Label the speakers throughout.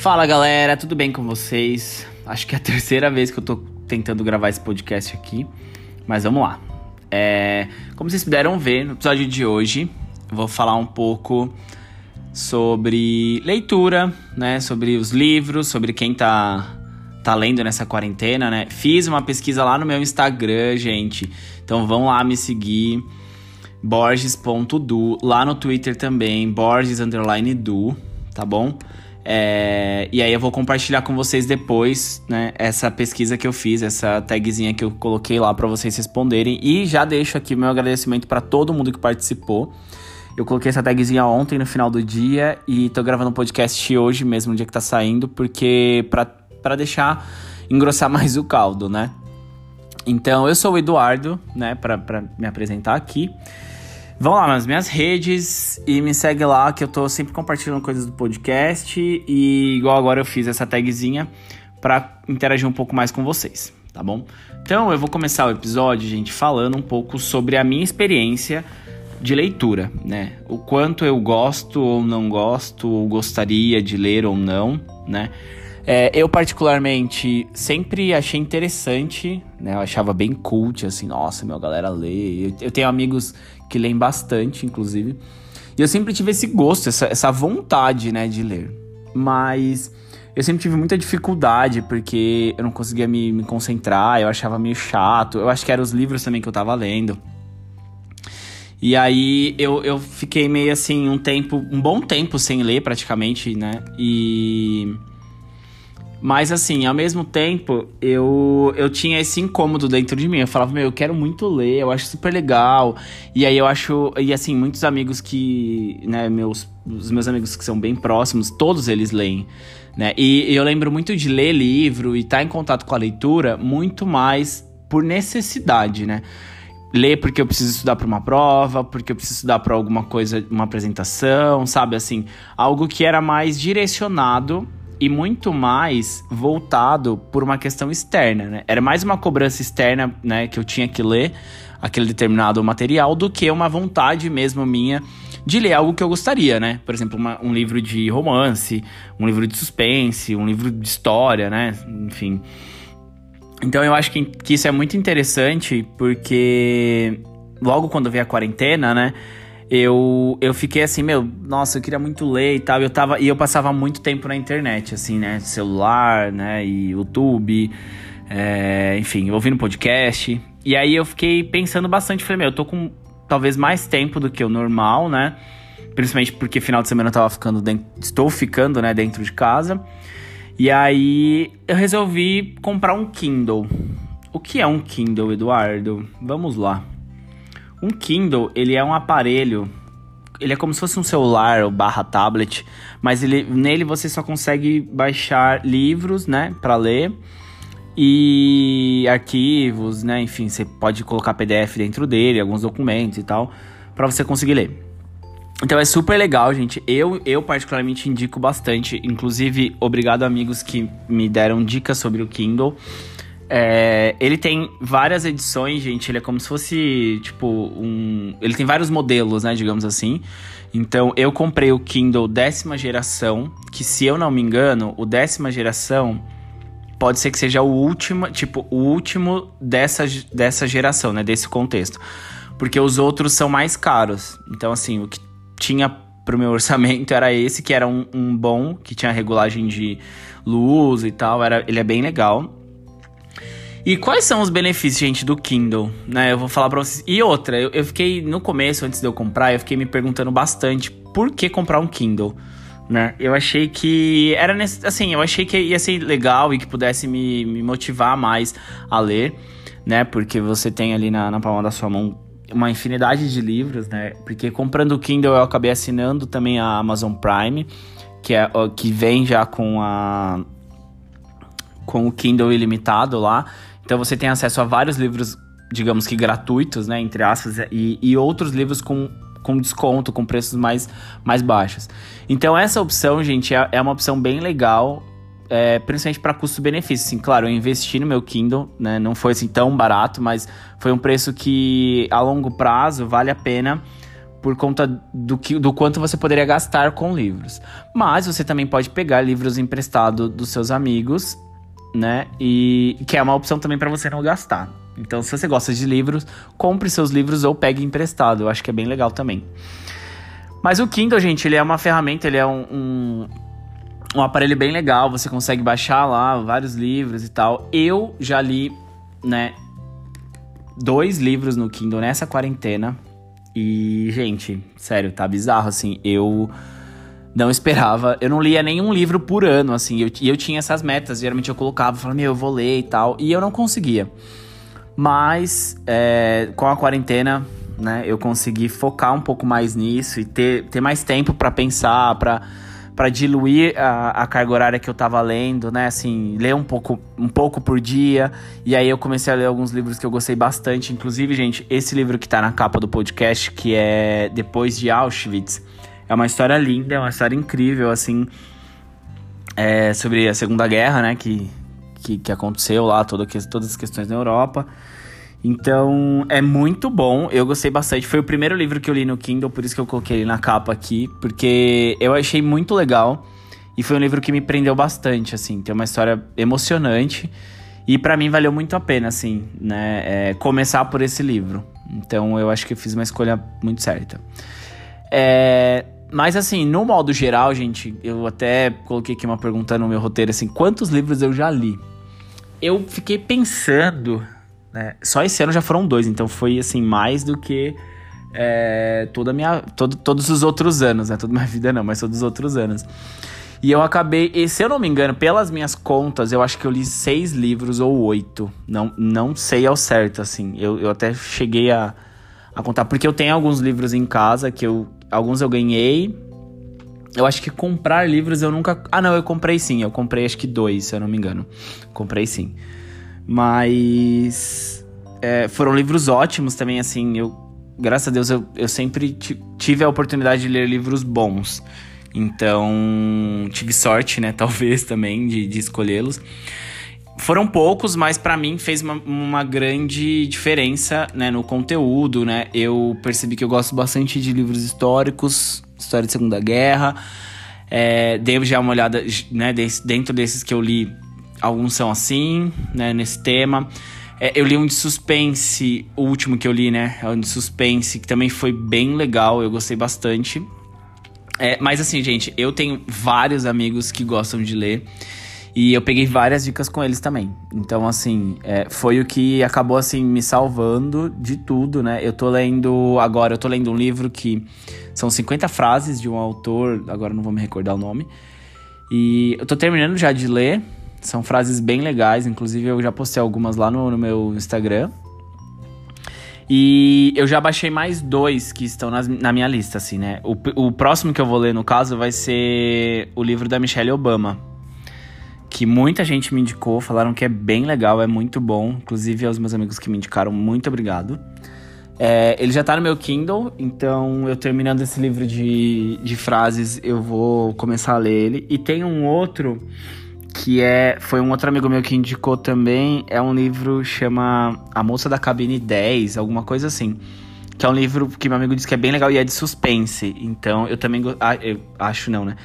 Speaker 1: Fala galera, tudo bem com vocês? Acho que é a terceira vez que eu tô tentando gravar esse podcast aqui, mas vamos lá. É, como vocês puderam ver no episódio de hoje, eu vou falar um pouco sobre leitura, né? Sobre os livros, sobre quem tá, tá lendo nessa quarentena, né? Fiz uma pesquisa lá no meu Instagram, gente. Então vão lá me seguir. Borges.du, lá no Twitter também, Borges underline du, tá bom? É, e aí eu vou compartilhar com vocês depois, né, essa pesquisa que eu fiz, essa tagzinha que eu coloquei lá para vocês responderem. E já deixo aqui meu agradecimento para todo mundo que participou. Eu coloquei essa tagzinha ontem no final do dia e tô gravando um podcast hoje mesmo, no dia que tá saindo, porque para deixar engrossar mais o caldo, né? Então, eu sou o Eduardo, né, para me apresentar aqui. Vão lá nas minhas redes e me segue lá que eu tô sempre compartilhando coisas do podcast e igual agora eu fiz essa tagzinha para interagir um pouco mais com vocês, tá bom? Então eu vou começar o episódio, gente, falando um pouco sobre a minha experiência de leitura, né? O quanto eu gosto ou não gosto, ou gostaria de ler ou não, né? É, eu, particularmente, sempre achei interessante, né? Eu achava bem cult, assim, nossa, meu, a galera lê. Eu, eu tenho amigos que leem bastante, inclusive. E eu sempre tive esse gosto, essa, essa vontade, né, de ler. Mas eu sempre tive muita dificuldade, porque eu não conseguia me, me concentrar, eu achava meio chato. Eu acho que eram os livros também que eu tava lendo. E aí eu, eu fiquei meio assim, um tempo, um bom tempo sem ler praticamente, né? E mas assim, ao mesmo tempo, eu, eu tinha esse incômodo dentro de mim. Eu falava, meu, eu quero muito ler, eu acho super legal. E aí eu acho. E assim, muitos amigos que. né, meus, os meus amigos que são bem próximos, todos eles leem. Né? E, e eu lembro muito de ler livro e estar tá em contato com a leitura muito mais por necessidade, né? ler porque eu preciso estudar para uma prova, porque eu preciso estudar para alguma coisa, uma apresentação, sabe assim, algo que era mais direcionado e muito mais voltado por uma questão externa, né? Era mais uma cobrança externa, né, que eu tinha que ler aquele determinado material do que uma vontade mesmo minha de ler algo que eu gostaria, né? Por exemplo, uma, um livro de romance, um livro de suspense, um livro de história, né? Enfim. Então eu acho que, que isso é muito interessante porque logo quando veio a quarentena, né? Eu, eu fiquei assim, meu, nossa, eu queria muito ler e tal. Eu tava, e eu passava muito tempo na internet, assim, né? Celular, né? E YouTube, é, enfim, ouvindo podcast. E aí eu fiquei pensando bastante, falei, meu, eu tô com talvez mais tempo do que o normal, né? Principalmente porque final de semana eu tava ficando dentro, estou ficando, né, dentro de casa. E aí eu resolvi comprar um Kindle. O que é um Kindle, Eduardo? Vamos lá. Um Kindle, ele é um aparelho, ele é como se fosse um celular ou barra tablet, mas ele, nele você só consegue baixar livros, né, para ler e arquivos, né, enfim, você pode colocar PDF dentro dele, alguns documentos e tal, para você conseguir ler. Então é super legal, gente. Eu, eu particularmente indico bastante. Inclusive, obrigado amigos que me deram dicas sobre o Kindle. É, ele tem várias edições, gente. Ele é como se fosse, tipo, um. Ele tem vários modelos, né? Digamos assim. Então, eu comprei o Kindle décima geração, que se eu não me engano, o décima geração pode ser que seja o último, tipo, o último dessa, dessa geração, né? Desse contexto. Porque os outros são mais caros. Então, assim, o que tinha pro meu orçamento era esse, que era um, um bom, que tinha regulagem de luz e tal. Era, ele é bem legal. E quais são os benefícios, gente, do Kindle? Né, eu vou falar pra vocês. E outra, eu, eu fiquei, no começo, antes de eu comprar, eu fiquei me perguntando bastante por que comprar um Kindle. Né? Eu achei que era assim, eu achei que ia ser legal e que pudesse me, me motivar mais a ler, né? Porque você tem ali na, na palma da sua mão uma infinidade de livros, né? Porque comprando o Kindle eu acabei assinando também a Amazon Prime, que é que vem já com a com o Kindle ilimitado lá. Então você tem acesso a vários livros, digamos que gratuitos, né, entre aspas, e, e outros livros com, com desconto, com preços mais, mais baixos. Então essa opção, gente, é, é uma opção bem legal, é, principalmente para custo-benefício. Assim, claro, eu investi no meu Kindle, né, não foi assim tão barato, mas foi um preço que a longo prazo vale a pena por conta do, que, do quanto você poderia gastar com livros. Mas você também pode pegar livros emprestados dos seus amigos, né? E que é uma opção também para você não gastar. Então, se você gosta de livros, compre seus livros ou pegue emprestado. Eu acho que é bem legal também. Mas o Kindle, gente, ele é uma ferramenta, ele é um, um, um aparelho bem legal. Você consegue baixar lá vários livros e tal. Eu já li, né, dois livros no Kindle nessa quarentena. E, gente, sério, tá bizarro, assim. Eu não esperava. Eu não lia nenhum livro por ano, assim. E eu, eu tinha essas metas. Geralmente eu colocava, falava, meu, eu vou ler e tal. E eu não conseguia. Mas, é, com a quarentena, né, eu consegui focar um pouco mais nisso e ter, ter mais tempo para pensar, para para diluir a, a, carga horária que eu tava lendo, né? Assim, ler um pouco, um pouco por dia. E aí eu comecei a ler alguns livros que eu gostei bastante. Inclusive, gente, esse livro que tá na capa do podcast, que é Depois de Auschwitz, é uma história linda, é uma história incrível, assim, é sobre a Segunda Guerra, né? Que, que, que aconteceu lá, toda, todas as questões na Europa. Então, é muito bom. Eu gostei bastante. Foi o primeiro livro que eu li no Kindle, por isso que eu coloquei ele na capa aqui, porque eu achei muito legal e foi um livro que me prendeu bastante, assim. Tem uma história emocionante e para mim valeu muito a pena, assim, né, é, começar por esse livro. Então, eu acho que eu fiz uma escolha muito certa. É, mas assim, no modo geral, gente, eu até coloquei aqui uma pergunta no meu roteiro assim, quantos livros eu já li? Eu fiquei pensando né? Só esse ano já foram dois, então foi assim, mais do que é, toda minha. Todo, todos os outros anos, né? Toda minha vida não, mas todos os outros anos. E eu acabei, e se eu não me engano, pelas minhas contas, eu acho que eu li seis livros ou oito. Não, não sei ao certo, assim. Eu, eu até cheguei a, a contar, porque eu tenho alguns livros em casa que eu. Alguns eu ganhei. Eu acho que comprar livros eu nunca. Ah, não, eu comprei sim. Eu comprei acho que dois, se eu não me engano. Comprei sim. Mas é, foram livros ótimos também, assim. Eu, graças a Deus, eu, eu sempre tive a oportunidade de ler livros bons. Então, tive sorte, né? Talvez também de, de escolhê-los. Foram poucos, mas para mim fez uma, uma, grande diferença né, no conteúdo, né? Eu percebi que eu gosto bastante de livros históricos, história de Segunda Guerra. É, dei já uma olhada, né, dentro desses que eu li, alguns são assim, né, nesse tema. É, eu li um de suspense, o último que eu li, né? É um de suspense, que também foi bem legal, eu gostei bastante. É, mas assim, gente, eu tenho vários amigos que gostam de ler. E eu peguei várias dicas com eles também. Então, assim, é, foi o que acabou, assim, me salvando de tudo, né? Eu tô lendo... Agora, eu tô lendo um livro que... São 50 frases de um autor... Agora não vou me recordar o nome. E eu tô terminando já de ler. São frases bem legais, inclusive eu já postei algumas lá no, no meu Instagram. E eu já baixei mais dois que estão nas, na minha lista, assim, né? O, o próximo que eu vou ler, no caso, vai ser o livro da Michelle Obama. Que muita gente me indicou, falaram que é bem legal, é muito bom. Inclusive, aos meus amigos que me indicaram, muito obrigado. É, ele já tá no meu Kindle, então eu terminando esse livro de, de frases, eu vou começar a ler ele. E tem um outro que é foi um outro amigo meu que indicou também, é um livro chama A Moça da Cabine 10, alguma coisa assim. Que é um livro que meu amigo disse que é bem legal e é de suspense. Então, eu também ah, eu acho não, né?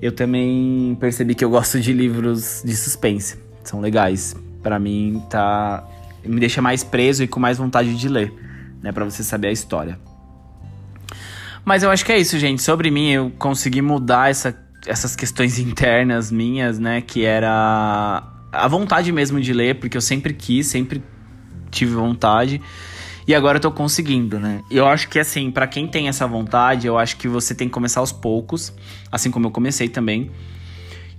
Speaker 1: Eu também percebi que eu gosto de livros de suspense. São legais. Para mim tá me deixa mais preso e com mais vontade de ler, né, para você saber a história. Mas eu acho que é isso, gente. Sobre mim, eu consegui mudar essa essas questões internas minhas, né? Que era a vontade mesmo de ler, porque eu sempre quis, sempre tive vontade. E agora eu tô conseguindo, né? Eu acho que, assim, para quem tem essa vontade, eu acho que você tem que começar aos poucos, assim como eu comecei também.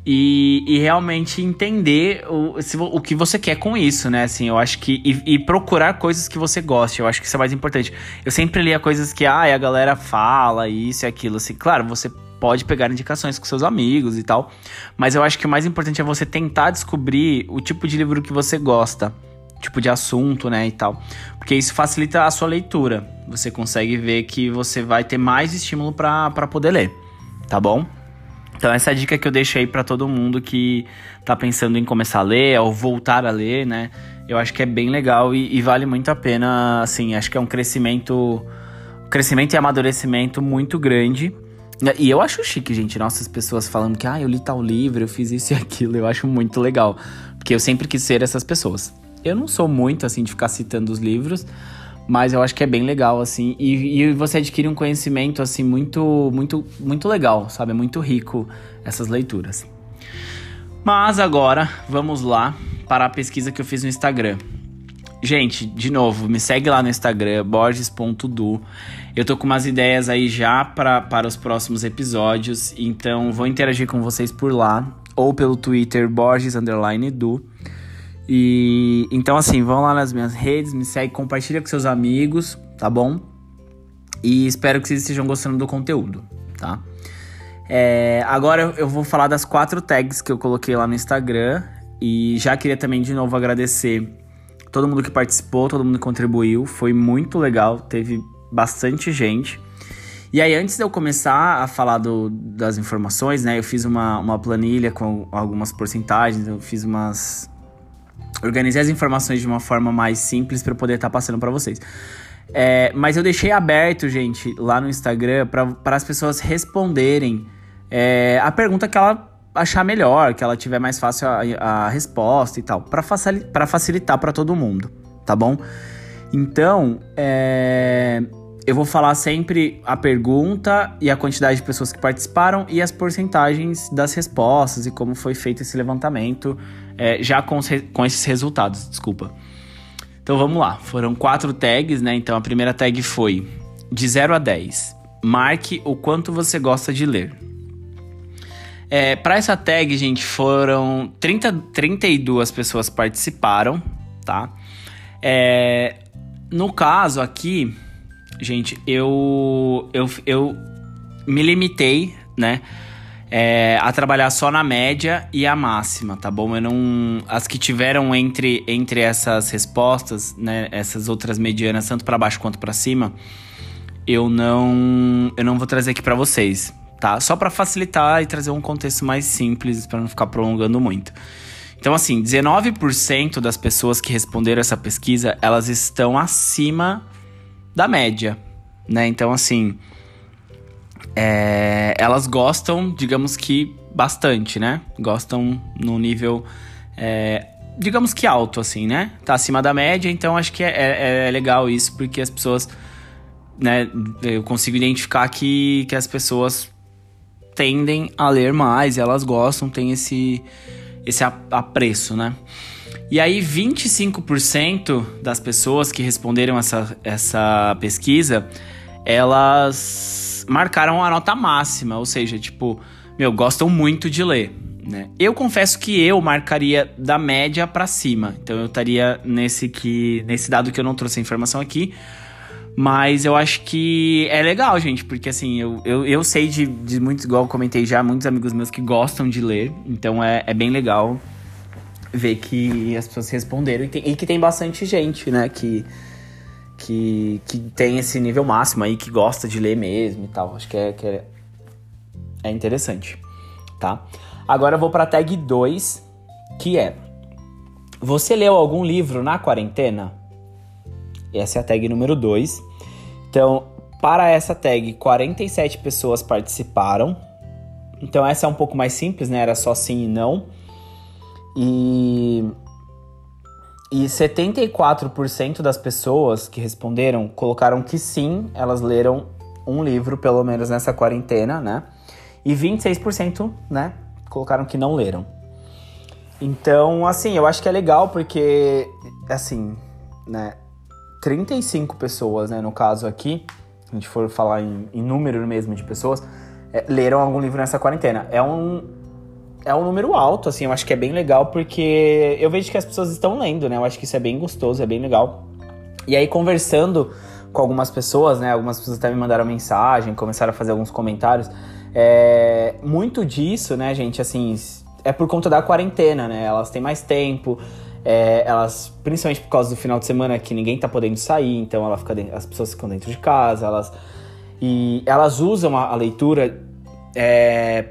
Speaker 1: E, e realmente entender o, se, o que você quer com isso, né? Assim, eu acho que. E, e, procurar coisas que você goste, eu acho que isso é mais importante. Eu sempre lia coisas que, ah, a galera fala isso e aquilo, assim. Claro, você pode pegar indicações com seus amigos e tal. Mas eu acho que o mais importante é você tentar descobrir o tipo de livro que você gosta, tipo de assunto, né, e tal. Porque isso facilita a sua leitura. Você consegue ver que você vai ter mais estímulo para poder ler, tá bom? Então essa é a dica que eu deixo aí para todo mundo que tá pensando em começar a ler ou voltar a ler, né? Eu acho que é bem legal e, e vale muito a pena, assim, acho que é um crescimento crescimento e amadurecimento muito grande. E eu acho chique, gente. Nossas pessoas falando que, ah, eu li tal livro, eu fiz isso e aquilo. Eu acho muito legal. Porque eu sempre quis ser essas pessoas. Eu não sou muito, assim, de ficar citando os livros. Mas eu acho que é bem legal, assim. E, e você adquire um conhecimento, assim, muito, muito, muito legal, sabe? É muito rico essas leituras. Mas agora, vamos lá para a pesquisa que eu fiz no Instagram. Gente, de novo, me segue lá no Instagram, borges.du. Eu tô com umas ideias aí já pra, para os próximos episódios, então vou interagir com vocês por lá, ou pelo Twitter, Borges Du. E então, assim, vão lá nas minhas redes, me segue, compartilha com seus amigos, tá bom? E espero que vocês estejam gostando do conteúdo, tá? É, agora eu vou falar das quatro tags que eu coloquei lá no Instagram. E já queria também de novo agradecer todo mundo que participou, todo mundo que contribuiu. Foi muito legal, teve bastante gente. E aí, antes de eu começar a falar do, das informações, né, eu fiz uma, uma planilha com algumas porcentagens, eu fiz umas. Organizei as informações de uma forma mais simples para poder estar tá passando para vocês. É, mas eu deixei aberto, gente, lá no Instagram, para as pessoas responderem é, a pergunta que ela achar melhor, que ela tiver mais fácil a, a resposta e tal, para facilitar para todo mundo, tá bom? Então, é, eu vou falar sempre a pergunta e a quantidade de pessoas que participaram e as porcentagens das respostas e como foi feito esse levantamento, é, já com, com esses resultados, desculpa. Então vamos lá, foram quatro tags, né? Então a primeira tag foi de 0 a 10. Marque o quanto você gosta de ler. É, para essa tag, gente, foram 30, 32 pessoas participaram, tá? É, no caso aqui, gente, eu, eu, eu me limitei, né? É, a trabalhar só na média e a máxima, tá bom? Eu não. As que tiveram entre, entre essas respostas, né? Essas outras medianas, tanto para baixo quanto para cima, eu não. Eu não vou trazer aqui para vocês tá? Só para facilitar e trazer um contexto mais simples para não ficar prolongando muito. Então, assim, 19% das pessoas que responderam essa pesquisa, elas estão acima da média, né? Então, assim, é, elas gostam, digamos que bastante, né? Gostam no nível, é, digamos que alto, assim, né? Tá acima da média, então acho que é, é, é legal isso, porque as pessoas, né? Eu consigo identificar que, que as pessoas tendem a ler mais, elas gostam, tem esse, esse apreço, né? E aí, 25% das pessoas que responderam essa, essa pesquisa, elas marcaram a nota máxima, ou seja, tipo, meu, gostam muito de ler. Né? Eu confesso que eu marcaria da média para cima, então eu estaria nesse que nesse dado que eu não trouxe a informação aqui, mas eu acho que é legal, gente, porque assim, eu, eu, eu sei de, de muitos, igual eu comentei já, muitos amigos meus que gostam de ler, então é, é bem legal ver que as pessoas responderam e, tem, e que tem bastante gente, né, que, que, que tem esse nível máximo aí, que gosta de ler mesmo e tal. Acho que é, que é, é interessante, tá? Agora eu vou pra tag 2, que é: Você leu algum livro na quarentena? Essa é a tag número 2. Então, para essa tag, 47 pessoas participaram. Então, essa é um pouco mais simples, né? Era só sim e não. E, e 74% das pessoas que responderam colocaram que sim, elas leram um livro, pelo menos nessa quarentena, né? E 26%, né, colocaram que não leram. Então, assim, eu acho que é legal porque, assim, né, 35 pessoas, né, no caso aqui, a gente for falar em, em número mesmo de pessoas, é, leram algum livro nessa quarentena. É um, é um número alto, assim, eu acho que é bem legal, porque eu vejo que as pessoas estão lendo, né? Eu acho que isso é bem gostoso, é bem legal. E aí, conversando com algumas pessoas, né? Algumas pessoas até me mandaram mensagem, começaram a fazer alguns comentários. É, muito disso, né, gente, assim, é por conta da quarentena, né? Elas têm mais tempo, é, elas, principalmente por causa do final de semana que ninguém tá podendo sair, então ela fica dentro, as pessoas ficam dentro de casa, elas e elas usam a, a leitura é,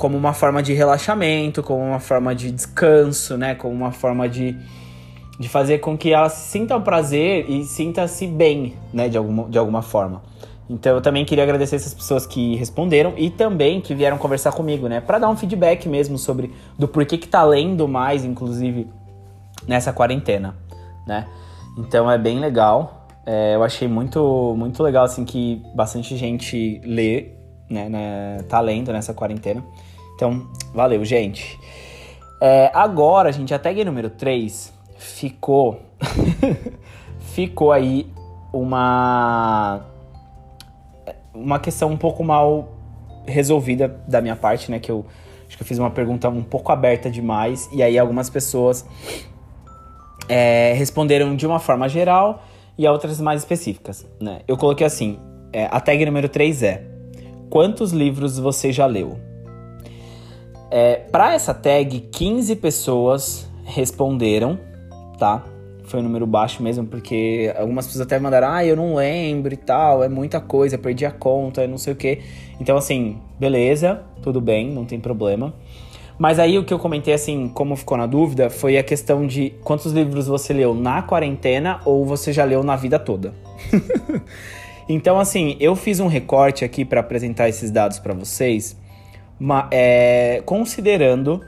Speaker 1: como uma forma de relaxamento, como uma forma de descanso, né? Como uma forma de, de fazer com que elas sintam prazer e sinta-se bem, né, de alguma, de alguma forma. Então eu também queria agradecer essas pessoas que responderam e também que vieram conversar comigo, né, para dar um feedback mesmo sobre do porquê que tá lendo mais, inclusive nessa quarentena, né? Então é bem legal. É, eu achei muito muito legal assim que bastante gente lê, né, né tá lendo nessa quarentena. Então, valeu, gente. É, agora, gente, a tag número 3 ficou. ficou aí uma. Uma questão um pouco mal resolvida da minha parte, né? Que eu acho que eu fiz uma pergunta um pouco aberta demais. E aí algumas pessoas é, responderam de uma forma geral e outras mais específicas, né? Eu coloquei assim: é, a tag número 3 é: Quantos livros você já leu? É, para essa tag, 15 pessoas responderam tá? Foi um número baixo mesmo, porque algumas pessoas até mandaram, ah, eu não lembro e tal, é muita coisa, perdi a conta, não sei o que. Então, assim, beleza, tudo bem, não tem problema. Mas aí o que eu comentei, assim, como ficou na dúvida, foi a questão de quantos livros você leu na quarentena ou você já leu na vida toda. então, assim, eu fiz um recorte aqui para apresentar esses dados para vocês, uma, é, considerando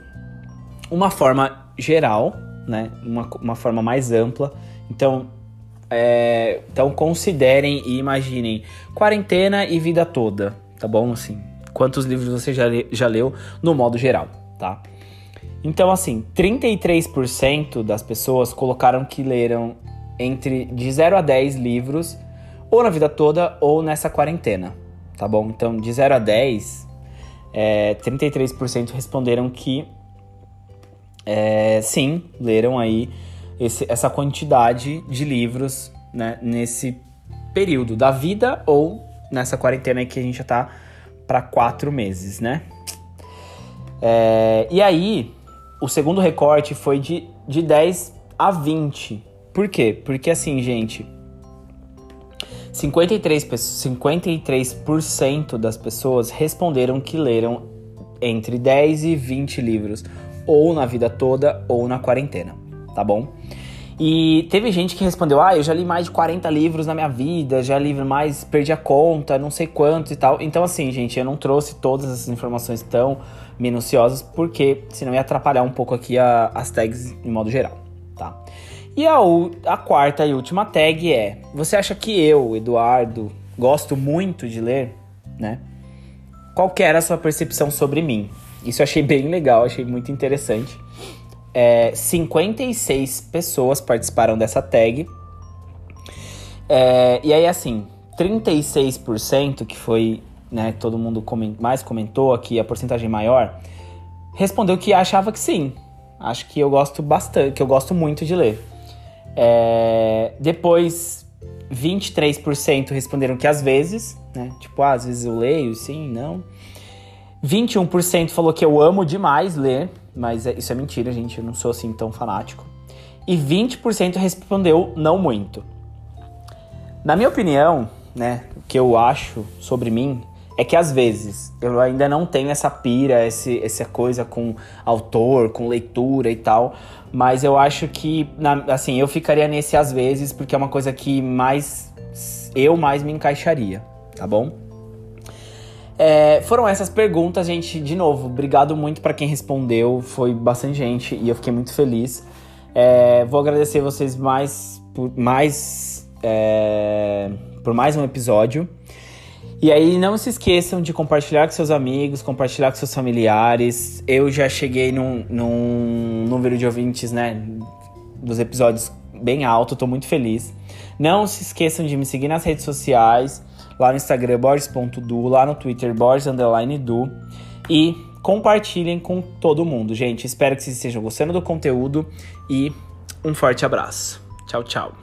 Speaker 1: uma forma geral né? Uma, uma forma mais ampla. Então, é, então considerem e imaginem quarentena e vida toda, tá bom? Assim, quantos livros você já, já leu no modo geral, tá? Então, assim, 33% das pessoas colocaram que leram entre de 0 a 10 livros ou na vida toda ou nessa quarentena, tá bom? Então, de 0 a 10, é, 33% responderam que é, sim, leram aí esse, essa quantidade de livros né, nesse período da vida ou nessa quarentena que a gente já tá para quatro meses, né? É, e aí, o segundo recorte foi de, de 10 a 20. Por quê? Porque assim, gente, 53%, 53% das pessoas responderam que leram entre 10 e 20 livros ou na vida toda ou na quarentena, tá bom? E teve gente que respondeu: Ah, eu já li mais de 40 livros na minha vida, já li mais, perdi a conta, não sei quantos e tal. Então, assim, gente, eu não trouxe todas essas informações tão minuciosas, porque senão ia atrapalhar um pouco aqui a, as tags em modo geral? E a, a quarta e última tag é: Você acha que eu, Eduardo, gosto muito de ler, né? Qual que era a sua percepção sobre mim? Isso eu achei bem legal, achei muito interessante. É, 56 pessoas participaram dessa tag. É, e aí, assim, 36%, que foi, né, todo mundo coment mais comentou aqui, a porcentagem maior, respondeu que achava que sim. Acho que eu gosto bastante, que eu gosto muito de ler. É, depois, 23% responderam que às vezes, né? Tipo, ah, às vezes eu leio, sim, não. 21% falou que eu amo demais ler, mas é, isso é mentira, gente, eu não sou assim tão fanático. E 20% respondeu não muito. Na minha opinião, né, o que eu acho sobre mim é que às vezes eu ainda não tenho essa pira, esse, essa coisa com autor, com leitura e tal, mas eu acho que, na, assim, eu ficaria nesse às vezes porque é uma coisa que mais eu mais me encaixaria, tá bom? É, foram essas perguntas, gente. De novo, obrigado muito para quem respondeu. Foi bastante gente e eu fiquei muito feliz. É, vou agradecer vocês mais por mais é, por mais um episódio. E aí não se esqueçam de compartilhar com seus amigos, compartilhar com seus familiares. Eu já cheguei num, num número de ouvintes, né, dos episódios bem alto, tô muito feliz. Não se esqueçam de me seguir nas redes sociais lá no Instagram borges.du, lá no Twitter borges_du e compartilhem com todo mundo, gente. Espero que vocês estejam gostando do conteúdo e um forte abraço. Tchau, tchau.